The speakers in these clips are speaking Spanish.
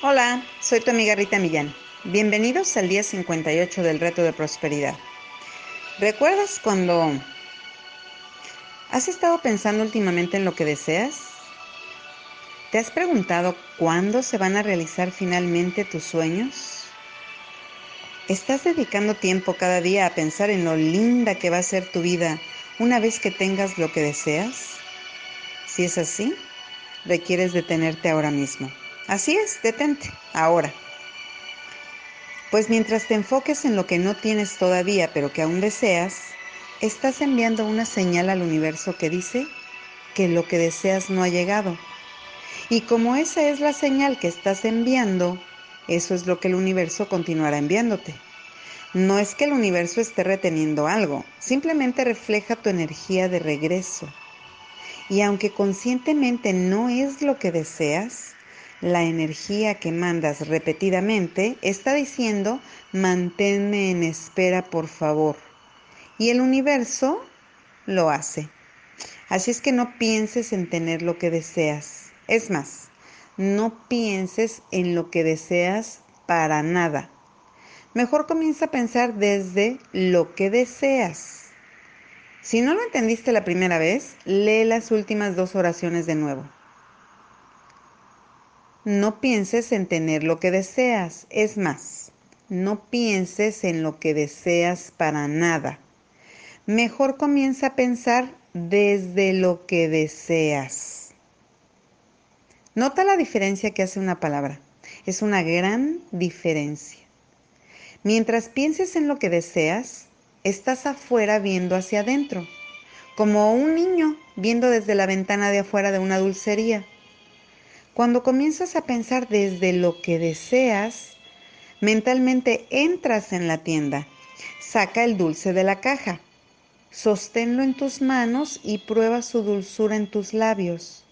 Hola, soy tu amiga Rita Millán. Bienvenidos al día 58 del reto de prosperidad. ¿Recuerdas cuando has estado pensando últimamente en lo que deseas? ¿Te has preguntado cuándo se van a realizar finalmente tus sueños? ¿Estás dedicando tiempo cada día a pensar en lo linda que va a ser tu vida una vez que tengas lo que deseas? Si es así, requieres detenerte ahora mismo. Así es, detente, ahora. Pues mientras te enfoques en lo que no tienes todavía, pero que aún deseas, estás enviando una señal al universo que dice que lo que deseas no ha llegado. Y como esa es la señal que estás enviando, eso es lo que el universo continuará enviándote. No es que el universo esté reteniendo algo, simplemente refleja tu energía de regreso. Y aunque conscientemente no es lo que deseas, la energía que mandas repetidamente está diciendo, manténme en espera por favor. Y el universo lo hace. Así es que no pienses en tener lo que deseas. Es más, no pienses en lo que deseas para nada. Mejor comienza a pensar desde lo que deseas. Si no lo entendiste la primera vez, lee las últimas dos oraciones de nuevo. No pienses en tener lo que deseas. Es más, no pienses en lo que deseas para nada. Mejor comienza a pensar desde lo que deseas. Nota la diferencia que hace una palabra. Es una gran diferencia. Mientras pienses en lo que deseas, estás afuera viendo hacia adentro, como un niño viendo desde la ventana de afuera de una dulcería. Cuando comienzas a pensar desde lo que deseas, mentalmente entras en la tienda, saca el dulce de la caja, sosténlo en tus manos y prueba su dulzura en tus labios.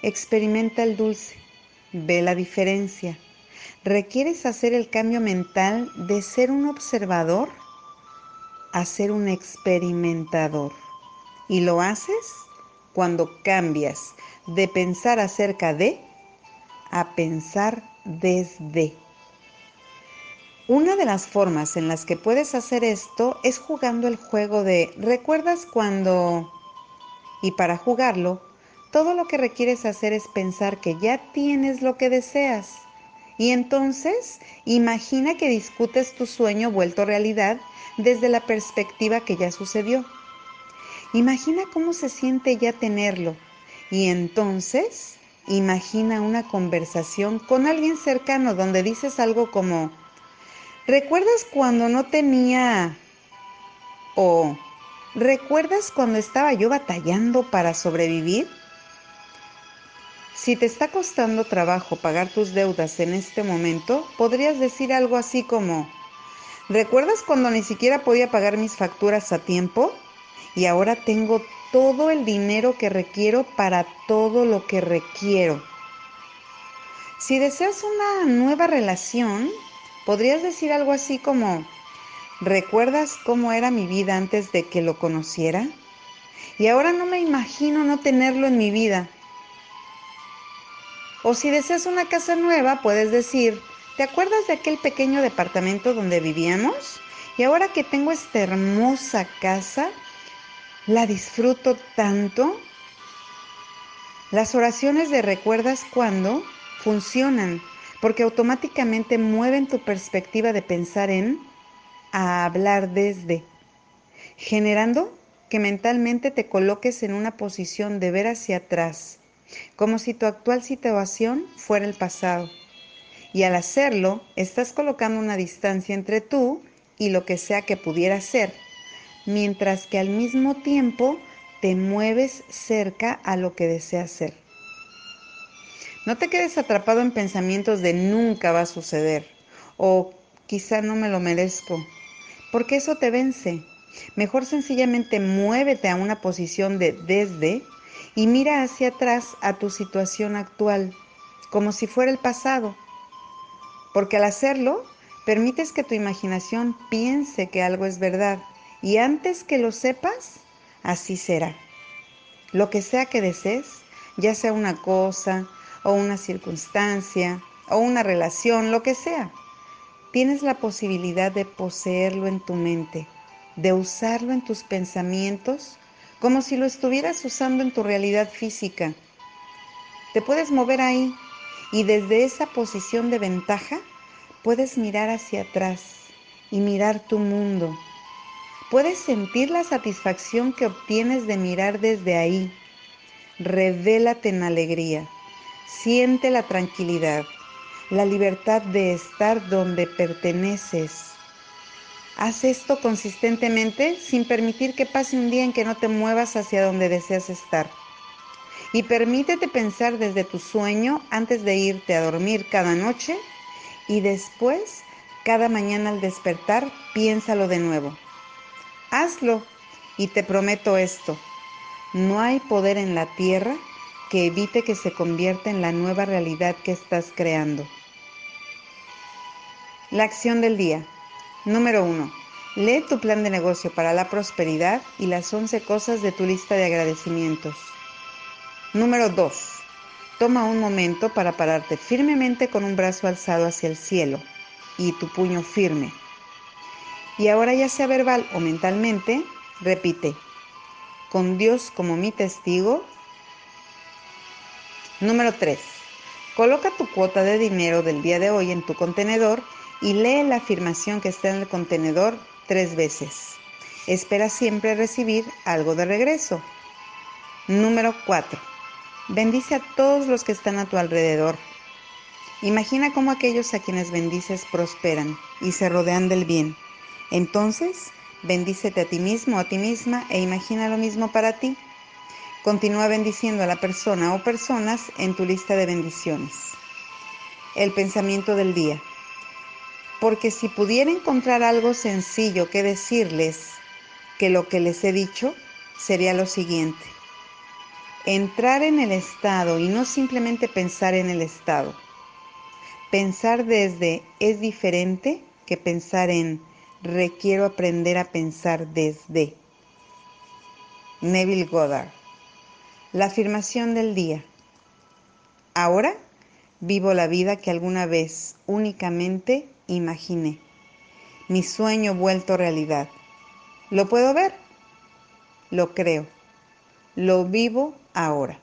Experimenta el dulce, ve la diferencia. ¿Requieres hacer el cambio mental de ser un observador a ser un experimentador? Y lo haces cuando cambias de pensar acerca de a pensar desde. Una de las formas en las que puedes hacer esto es jugando el juego de ¿recuerdas cuando? Y para jugarlo, todo lo que requieres hacer es pensar que ya tienes lo que deseas. Y entonces imagina que discutes tu sueño vuelto realidad desde la perspectiva que ya sucedió. Imagina cómo se siente ya tenerlo. Y entonces Imagina una conversación con alguien cercano donde dices algo como, ¿recuerdas cuando no tenía... o ¿recuerdas cuando estaba yo batallando para sobrevivir? Si te está costando trabajo pagar tus deudas en este momento, podrías decir algo así como, ¿recuerdas cuando ni siquiera podía pagar mis facturas a tiempo? Y ahora tengo todo el dinero que requiero para todo lo que requiero. Si deseas una nueva relación, podrías decir algo así como, ¿recuerdas cómo era mi vida antes de que lo conociera? Y ahora no me imagino no tenerlo en mi vida. O si deseas una casa nueva, puedes decir, ¿te acuerdas de aquel pequeño departamento donde vivíamos? Y ahora que tengo esta hermosa casa, la disfruto tanto. Las oraciones de recuerdas cuando funcionan porque automáticamente mueven tu perspectiva de pensar en a hablar desde, generando que mentalmente te coloques en una posición de ver hacia atrás, como si tu actual situación fuera el pasado. Y al hacerlo, estás colocando una distancia entre tú y lo que sea que pudiera ser mientras que al mismo tiempo te mueves cerca a lo que deseas ser. No te quedes atrapado en pensamientos de nunca va a suceder o quizá no me lo merezco, porque eso te vence. Mejor sencillamente muévete a una posición de desde y mira hacia atrás a tu situación actual, como si fuera el pasado. Porque al hacerlo, permites que tu imaginación piense que algo es verdad y antes que lo sepas, así será. Lo que sea que desees, ya sea una cosa o una circunstancia o una relación, lo que sea. Tienes la posibilidad de poseerlo en tu mente, de usarlo en tus pensamientos como si lo estuvieras usando en tu realidad física. Te puedes mover ahí y desde esa posición de ventaja puedes mirar hacia atrás y mirar tu mundo. Puedes sentir la satisfacción que obtienes de mirar desde ahí. Revélate en alegría. Siente la tranquilidad, la libertad de estar donde perteneces. Haz esto consistentemente sin permitir que pase un día en que no te muevas hacia donde deseas estar. Y permítete pensar desde tu sueño antes de irte a dormir cada noche y después, cada mañana al despertar, piénsalo de nuevo. Hazlo y te prometo esto. No hay poder en la tierra que evite que se convierta en la nueva realidad que estás creando. La acción del día. Número 1. Lee tu plan de negocio para la prosperidad y las 11 cosas de tu lista de agradecimientos. Número 2. Toma un momento para pararte firmemente con un brazo alzado hacia el cielo y tu puño firme. Y ahora ya sea verbal o mentalmente, repite, con Dios como mi testigo. Número 3. Coloca tu cuota de dinero del día de hoy en tu contenedor y lee la afirmación que está en el contenedor tres veces. Espera siempre recibir algo de regreso. Número 4. Bendice a todos los que están a tu alrededor. Imagina cómo aquellos a quienes bendices prosperan y se rodean del bien. Entonces, bendícete a ti mismo, a ti misma e imagina lo mismo para ti. Continúa bendiciendo a la persona o personas en tu lista de bendiciones. El pensamiento del día porque si pudiera encontrar algo sencillo que decirles, que lo que les he dicho sería lo siguiente. Entrar en el estado y no simplemente pensar en el estado. Pensar desde es diferente que pensar en requiero aprender a pensar desde. Neville Goddard. La afirmación del día. Ahora vivo la vida que alguna vez únicamente imaginé. Mi sueño vuelto realidad. ¿Lo puedo ver? Lo creo. Lo vivo ahora.